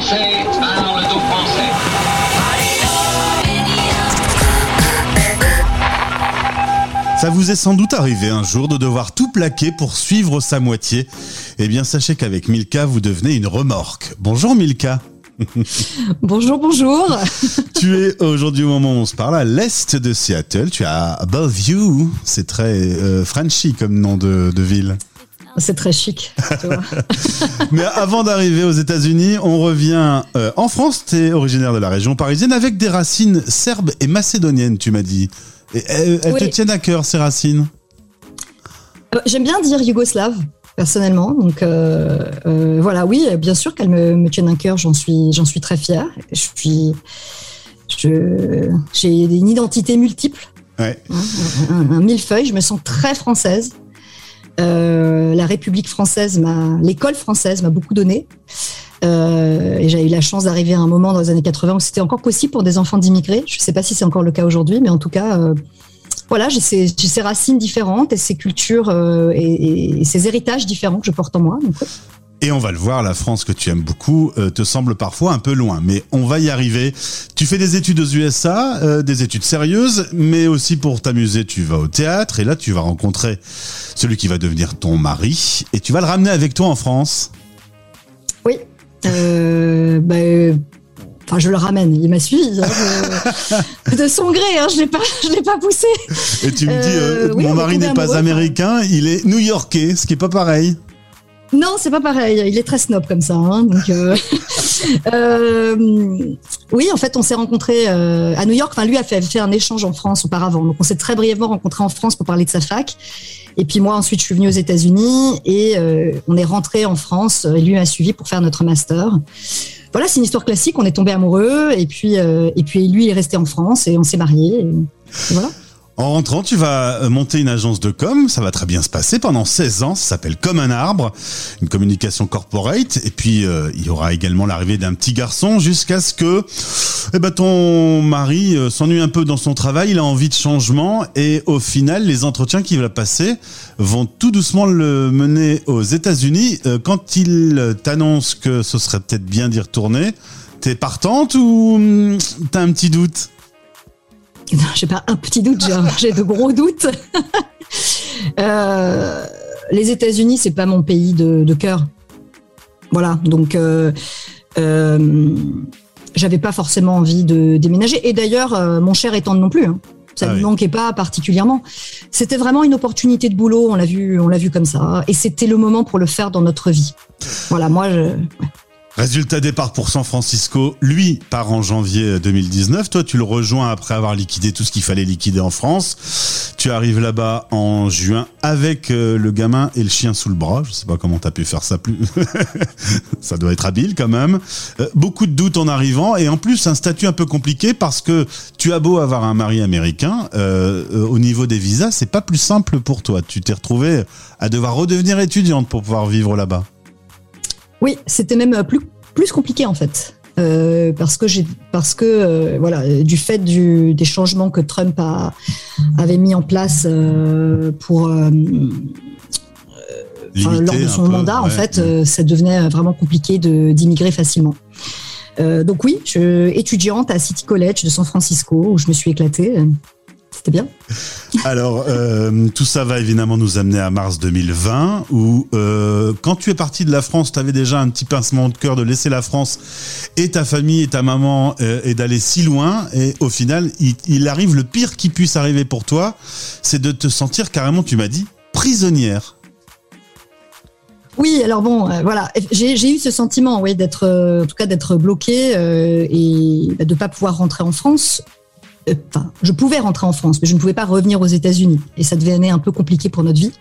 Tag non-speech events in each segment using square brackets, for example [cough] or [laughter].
Français Français. Ça vous est sans doute arrivé un jour de devoir tout plaquer pour suivre sa moitié. Eh bien, sachez qu'avec Milka, vous devenez une remorque. Bonjour Milka. [laughs] Bonjour, bonjour. tu es aujourd'hui au moment où on se parle à l'est de Seattle. Tu es à Above You. C'est très euh, Frenchy comme nom de, de ville. C'est très chic. Tu vois. [laughs] Mais avant d'arriver aux États-Unis, on revient euh, en France. Tu es originaire de la région parisienne avec des racines serbes et macédoniennes, tu m'as dit. Et elles, elles te tiennent à cœur, ces racines? Euh, J'aime bien dire yougoslave, personnellement. Donc euh, euh, voilà, oui, bien sûr qu'elle me, me tienne un cœur, j'en suis, j'en suis très fière. Je suis. je- J'ai une identité multiple, Ouais. hein, un, un millefeuille, je me sens très française. Euh, la République française, l'école française m'a beaucoup donné. Euh, et j'ai eu la chance d'arriver à un moment dans les années 80 où c'était encore possible pour des enfants d'immigrés. Je ne sais pas si c'est encore le cas aujourd'hui, mais en tout cas, euh, voilà, j'ai ces, racines différentes et ces cultures et, ces héritages différents que je porte en moi. Et on va le voir, la France que tu aimes beaucoup euh, te semble parfois un peu loin, mais on va y arriver. Tu fais des études aux USA, euh, des études sérieuses, mais aussi pour t'amuser, tu vas au théâtre et là tu vas rencontrer celui qui va devenir ton mari et tu vas le ramener avec toi en France. Oui. Euh, bah, euh, Enfin, je le ramène. Il m'a suivi. hein, de son gré, hein, je l'ai pas, je l'ai pas poussé. Et tu me dis, oui, mon mari n'est pas américain, il est new-yorkais, ce qui est pas pareil. Non, c'est pas pareil. Il est très snob comme ça. hein, euh, [laughs] euh, oui, en fait, on s'est rencontrés euh, à New York. Enfin, lui a fait, un échange en France auparavant. Donc, on s'est très brièvement rencontrés en France pour parler de sa fac. Et puis moi, ensuite, je suis venue aux États-Unis et on est rentré en France. Et lui m'a suivi pour faire notre master. Voilà, c'est une histoire classique. On est tombé amoureux et puis et puis lui est resté en France et on s'est mariés. Voilà. En rentrant, tu vas euh, monter une agence de com, ça va très bien se passer. Pendant 16 ans, ça s'appelle Comme un arbre, une communication corporate, et puis euh, il y aura également l'arrivée d'un petit garçon jusqu'à ce que eh ben, ton mari euh, s'ennuie un peu dans son travail, il a envie de changement, et au final, les entretiens qu'il va passer vont tout doucement le mener aux États-Unis. Quand il t'annonce que ce serait peut-être bien d'y retourner, t'es partante ou hum, t'as un petit doute? Non, j'ai pas un petit doute, j'ai [laughs] de gros doutes. [laughs] Euh, les États-Unis, c'est pas mon pays de, de cœur. Voilà, donc euh, euh, j'avais pas forcément envie de déménager. Et d'ailleurs, euh, mon cher étant non plus. hein. Ça Ah ne oui. me manquait pas particulièrement. C'était vraiment une opportunité de boulot. On l'a vu, on l'a vu comme ça. Et c'était le moment pour le faire dans notre vie. Voilà, moi, je, Résultat départ pour San Francisco, lui part en janvier 2019, toi tu le rejoins après avoir liquidé tout ce qu'il fallait liquider en France. Tu arrives là-bas en juin avec euh, le gamin et le chien sous le bras, je sais pas comment t'as pu faire ça plus. [laughs] ça doit être habile quand même. Euh, beaucoup de doutes en arrivant et en plus un statut un peu compliqué parce que tu as beau avoir un mari américain, euh, au niveau des visas, c'est pas plus simple pour toi. Tu t'es retrouvé à devoir redevenir étudiante pour pouvoir vivre là-bas. Oui, c'était même euh, plus, plus compliqué en fait. Euh, parce que j'ai parce que euh, voilà du fait du, des changements que Trump a, avait mis en place euh, pour enfin, lors de son peu, mandat en fait ça devenait vraiment compliqué de d'immigrer facilement. Donc oui, je étudiante à City College de San Francisco où je me suis éclatée. C'était bien. Alors, euh, tout ça va évidemment nous amener à mars 2020, où euh, quand tu es parti de la France, tu avais déjà un petit pincement de cœur de laisser la France et ta famille et ta maman euh, et d'aller si loin. Et au final, il, il arrive le pire qui puisse arriver pour toi, c'est de te sentir carrément, tu m'as dit, prisonnière. Oui, alors bon, euh, voilà, j'ai j'ai eu ce sentiment, oui, d'être, euh, en tout cas, d'être bloqué euh, et bah, de pas pouvoir rentrer en France. Je pouvais rentrer en France, mais je ne pouvais pas revenir aux États-Unis, et ça devenait un peu compliqué pour notre vie.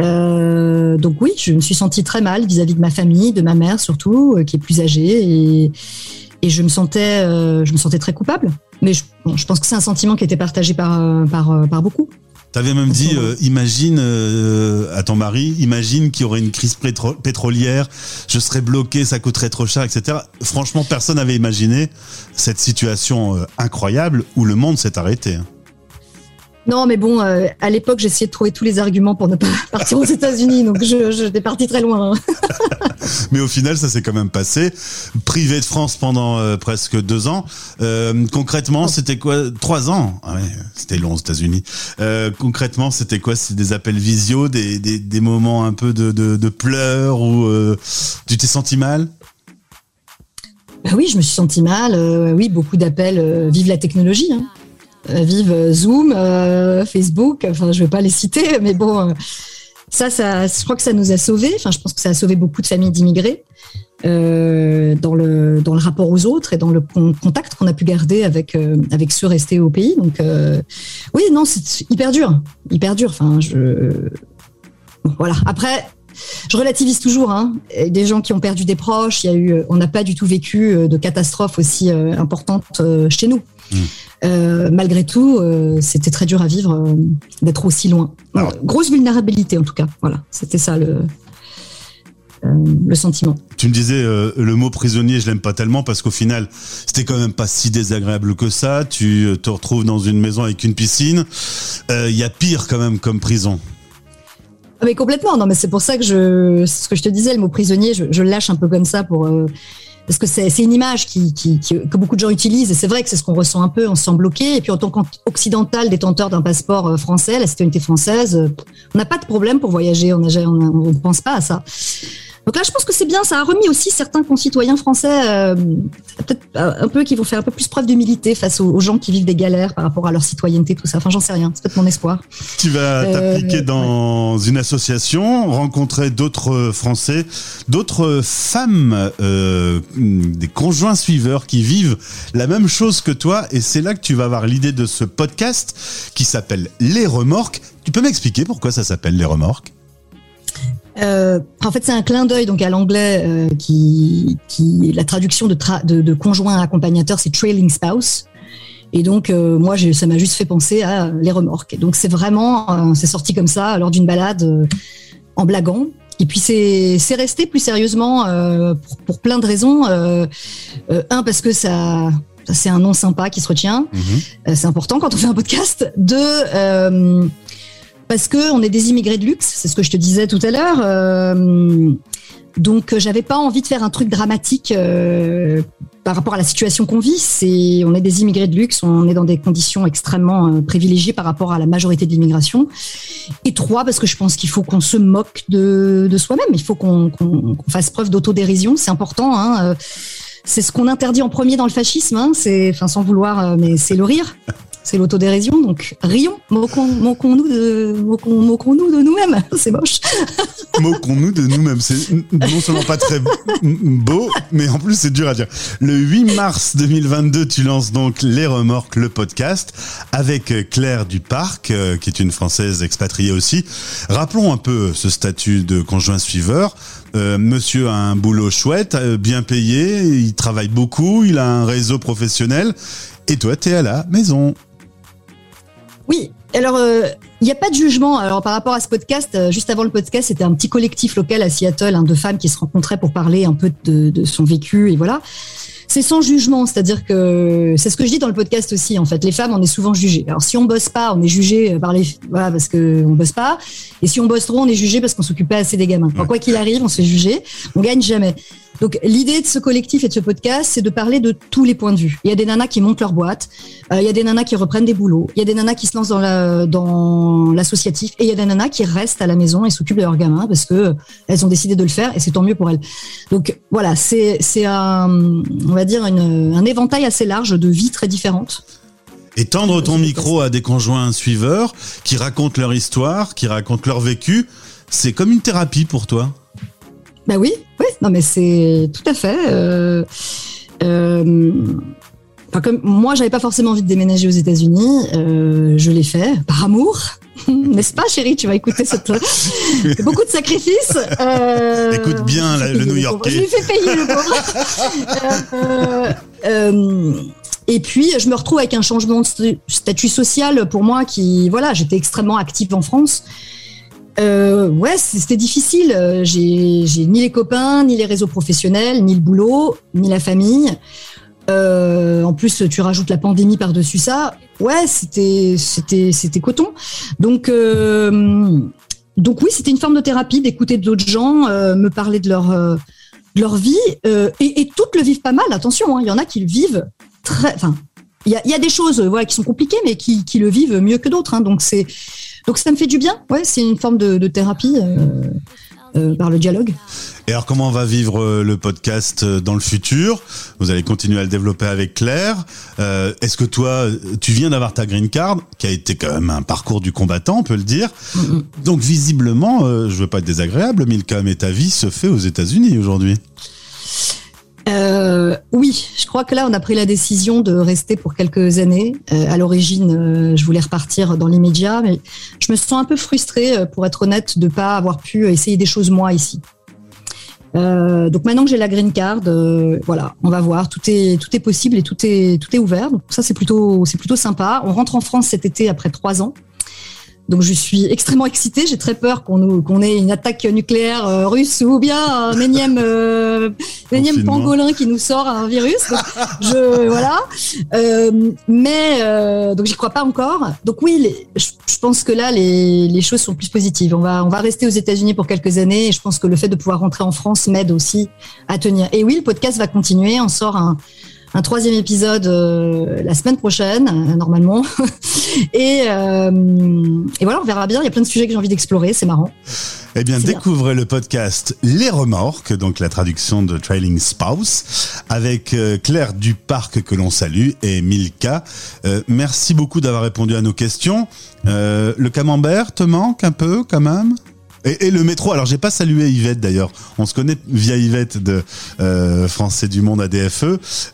Euh, donc oui, je me suis sentie très mal vis-à-vis de ma famille, de ma mère surtout, euh, qui est plus âgée, et, je me sentais, euh, je me sentais très coupable. Mais je, je pense que c'est un sentiment qui était partagé par, euh, par, par beaucoup. T'avais même dit, euh, imagine euh, à ton mari, imagine qu'il y aurait une crise pétro- pétrolière, je serais bloqué, ça coûterait trop cher, etc. Franchement, personne n'avait imaginé cette situation euh, incroyable où le monde s'est arrêté. Non, mais bon, euh, à l'époque, j'essayais de trouver tous les arguments pour ne pas [laughs] partir aux États-Unis, donc je, j'étais parti très loin. hein. [laughs] Mais au final, ça s'est quand même passé. Privé de France pendant euh, presque deux ans. Euh, concrètement, c'était quoi? Trois ans? Ah ouais, c'était long aux États-Unis. Concrètement, c'était quoi? C'est des appels visio, des, des, des moments un peu de, de, de pleurs ou tu t'es senti mal? Bah oui, je me suis sentie mal. euh, oui, beaucoup d'appels. euh, vive la technologie. hein. Euh, vive euh, Zoom, euh, Facebook. Enfin, je vais pas les citer, [laughs] mais bon, ça, ça, je crois que ça nous a sauvés. Enfin, je pense que ça a sauvé beaucoup de familles d'immigrés dans le rapport aux autres et dans le con- contact qu'on a pu garder avec ceux restés au pays. Donc, oui, non, c'est hyper dur, hyper dur. Enfin, je voilà. Après, je relativise toujours. Hein. Des gens qui ont perdu des proches, il y a eu, on n'a pas du tout vécu euh, de catastrophe aussi euh, importante euh, chez nous. Mm. Euh, malgré tout, euh, c'était très dur à vivre euh, d'être aussi loin. Alors- Euh, grosse vulnérabilité en tout cas. Voilà, c'était ça le euh, le sentiment. Tu me disais euh, le mot prisonnier, je l'aime pas tellement parce qu'au final, c'était quand même pas si désagréable que ça. Tu euh, te retrouves dans une maison avec une piscine. Euh, Il y a pire quand même comme prison. Ah, Mais complètement. Non, mais c'est pour ça que je, ce que je te disais, le mot prisonnier, je, je lâche un peu comme ça pour euh, parce que c'est une image qui, qui, qui- que beaucoup de gens utilisent et c'est vrai que c'est ce qu'on ressent un peu. On se sent bloqué et puis en tant qu'occidental détenteur d'un passeport euh, français, la citoyenneté française, euh, on n'a pas de problème pour voyager. On n'a- on ne pense pas à ça. Donc là, je pense que c'est bien. Ça a remis aussi certains concitoyens français, euh, peut-être euh, un peu, qui vont faire un peu plus preuve d'humilité face aux, aux gens qui vivent des galères par rapport à leur citoyenneté, tout ça. Enfin, j'en sais rien. C'est peut-être mon espoir. Tu vas Euh, t'appliquer dans une association, rencontrer d'autres Français, d'autres femmes, euh, des conjoints suiveurs qui vivent la même chose que toi. Et c'est là que tu vas avoir l'idée de ce podcast qui s'appelle Les Remorques. Tu peux m'expliquer pourquoi ça s'appelle Les Remorques? Euh, en fait, c'est un clin d'œil donc à l'anglais euh, qui, qui la traduction de, tra- de, de conjoint accompagnateur, c'est trailing spouse. Et donc euh, moi, ça m'a juste fait penser à les remorques. Et donc c'est vraiment, c'est sorti comme ça lors d'une balade en blaguant. Et puis c'est resté plus sérieusement pour, pour plein de raisons. Un parce que ça c'est un nom sympa qui se retient. Euh, c'est important quand on fait un podcast. Deux, parce que on est des immigrés de luxe, c'est ce que je te disais tout à l'heure. Euh, donc, euh, j'avais pas envie de faire un truc dramatique euh, par rapport à la situation qu'on vit. C'est, on est des immigrés de luxe, on est dans des conditions extrêmement privilégiées par rapport à la majorité de l'immigration. Et trois, parce que je pense qu'il faut qu'on se moque de, soi-même. Il faut qu'on, fasse preuve d'autodérision. C'est important. Hein, c'est ce qu'on interdit en premier dans le fascisme. Hein, c'est, enfin, sans vouloir, mais c'est le rire. C'est l'autodérision, donc rions, moquons, moquons-nous de, moquons, moquons-nous de nous-mêmes. [laughs] C'est moche. [laughs] Moquons-nous de nous-mêmes. C'est non seulement pas très beau, mais en plus c'est dur à dire. Le 8 mars 2022, tu lances donc Les Remorques, le podcast, avec Claire Duparc, euh, qui est une Française expatriée aussi. Rappelons un peu ce statut de conjoint suiveur. Euh, monsieur a un boulot chouette, euh, bien payé, il travaille beaucoup, il a un réseau professionnel, et toi, t'es à la maison. Oui. Alors, euh, il n'y a pas de jugement. Alors, par rapport à ce podcast, euh, juste avant le podcast, c'était un petit collectif local à Seattle, hein, de femmes qui se rencontraient pour parler un peu de, de son vécu et voilà. C'est sans jugement, c'est-à-dire que c'est ce que je dis dans le podcast aussi. En fait, les femmes, on est souvent jugées. Alors, si on bosse pas, on est jugé par les, voilà, parce que on bosse pas. Et si on bosse trop, on est jugé parce qu'on s'occupe pas assez des gamins. Enfin, quoi qu'il arrive, on se fait juger. On gagne jamais. Donc, l'idée de ce collectif et de ce podcast, c'est de parler de tous les points de vue. Il y a des nanas qui montent leur boîte, euh, il y a des nanas qui reprennent des boulots, il y a des nanas qui se lancent dans la, dans l'associatif, et il y a des nanas qui restent à la maison et s'occupent de leurs gamins parce que euh, elles ont décidé de le faire et c'est tant mieux pour elles. Donc voilà, c'est un, on va dire un éventail assez large de vies très différentes. Et tendre ton micro à des conjoints suiveurs qui racontent leur histoire, qui racontent leur vécu, c'est comme une thérapie pour toi? Bah oui, oui, non mais c'est tout à fait. Euh, euh, enfin, comme moi, j'avais pas forcément envie de déménager aux États-Unis, euh, je l'ai fait par amour, [laughs] n'est-ce pas, chérie? Tu vas écouter cette [laughs] beaucoup de sacrifices. Euh, Écoute bien, là, le payé, New-Yorkais. pauvre. Je lui ai fait payer le pauvre. [laughs] Euh, et puis, je me retrouve avec un changement de statut social pour moi qui, voilà, j'étais extrêmement active en France. Euh, ouais, c'était difficile. Euh, J'ai ni les copains, ni les réseaux professionnels, ni le boulot, ni la famille. en plus, tu rajoutes la pandémie par-dessus ça. Ouais, c'était c'était c'était coton. Donc donc oui, c'était une forme de thérapie d'écouter d'autres gens me parler de leur de leur vie et, et, toutes le vivent pas mal. Attention, hein, il y en a qui le vivent très. Enfin, il y a, y a, des choses voilà qui sont compliquées, mais qui, qui le vivent mieux que d'autres. Hein, donc c'est donc ça me fait du bien. Ouais, c'est une forme de, de thérapie. Euh, par le dialogue. Et alors comment on va vivre euh, le podcast euh, dans le futur? Vous allez continuer à le développer avec Claire. Est-ce que toi, tu viens d'avoir ta green card, qui a été quand même un parcours du combattant, on peut le dire? Donc visiblement, je veux pas être désagréable, Milka, mais ta vie se fait aux États-Unis aujourd'hui. Euh, oui, je crois que là, on a pris la décision de rester pour quelques années. Euh, à l'origine, euh, je voulais repartir dans l'immédiat, mais je me sens un peu frustrée, euh, pour être honnête, de pas avoir pu essayer des choses moi ici. donc maintenant que j'ai la green card, voilà, on va voir. Tout est tout est possible et tout est tout est ouvert. Donc ça c'est plutôt c'est plutôt sympa. On rentre en France cet été après trois ans. Donc je suis extrêmement excitée. J'ai très peur qu'on qu'on ait une attaque nucléaire euh, russe ou bien un énième, euh, énième pangolin qui nous sort un virus. je voilà. Euh, mais euh, donc j'y crois pas encore. Donc oui, je, pense que là les, les choses sont plus positives. On va on va rester aux États-Unis pour quelques années. Et je pense que le fait de pouvoir rentrer en France m'aide aussi à tenir. Et oui, le podcast va continuer. On sort un un troisième épisode euh, la semaine prochaine, euh, normalement. [laughs] et, euh, et, voilà, on verra bien. Il y a plein de sujets que j'ai envie d'explorer. C'est marrant. Eh bien, découvrez le podcast Les Remorques, donc la traduction de Trailing Spouse, avec Claire Duparc que l'on salue et Milka. merci beaucoup d'avoir répondu à nos questions. le camembert te manque un peu quand même? Et, le métro, alors j'ai pas salué Yvette d'ailleurs, on se connaît via Yvette de euh, Français du Monde ADFE,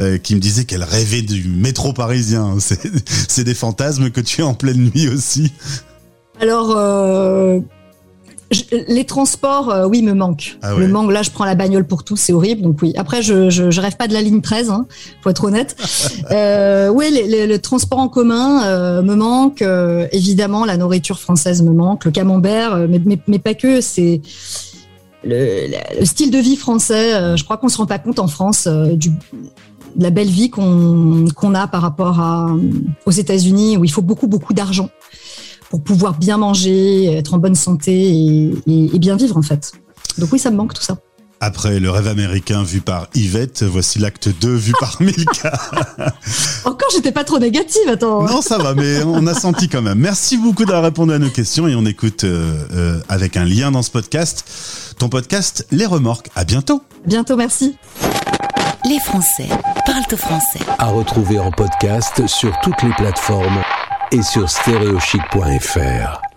euh, qui me disait qu'elle rêvait du métro parisien. [laughs] C'est des fantasmes que tu es en pleine nuit aussi. Alors, les transports, euh, oui, me manquent. Ah Le manque, là, je prends la bagnole pour tout, c'est horrible. Donc oui. Après, je, je, rêve pas de la ligne 13, hein, faut être honnête. [laughs] euh, oui, le transport en commun euh, me manque. Évidemment, la nourriture française me manque, le camembert, mais, mais, pas que. C'est le, style de vie français. je crois qu'on se rend pas compte en France du de la belle vie qu'on a par rapport à, aux États-Unis où il faut beaucoup beaucoup d'argent pour pouvoir bien manger, être en bonne santé et, bien vivre en fait. Donc oui, ça me manque tout ça. Après le rêve américain vu par Yvette, voici l'acte 2 vu par [laughs] Milka. Encore, j'étais pas trop négative, attends. Non, ça va, mais on a senti quand même. Merci beaucoup d'avoir répondu à nos questions et on écoute euh, euh, avec un lien dans ce podcast ton podcast Les Remorques. À bientôt. bientôt, merci. Les Français parlent français. À retrouver en podcast sur toutes les plateformes et sur stéréochic.fr.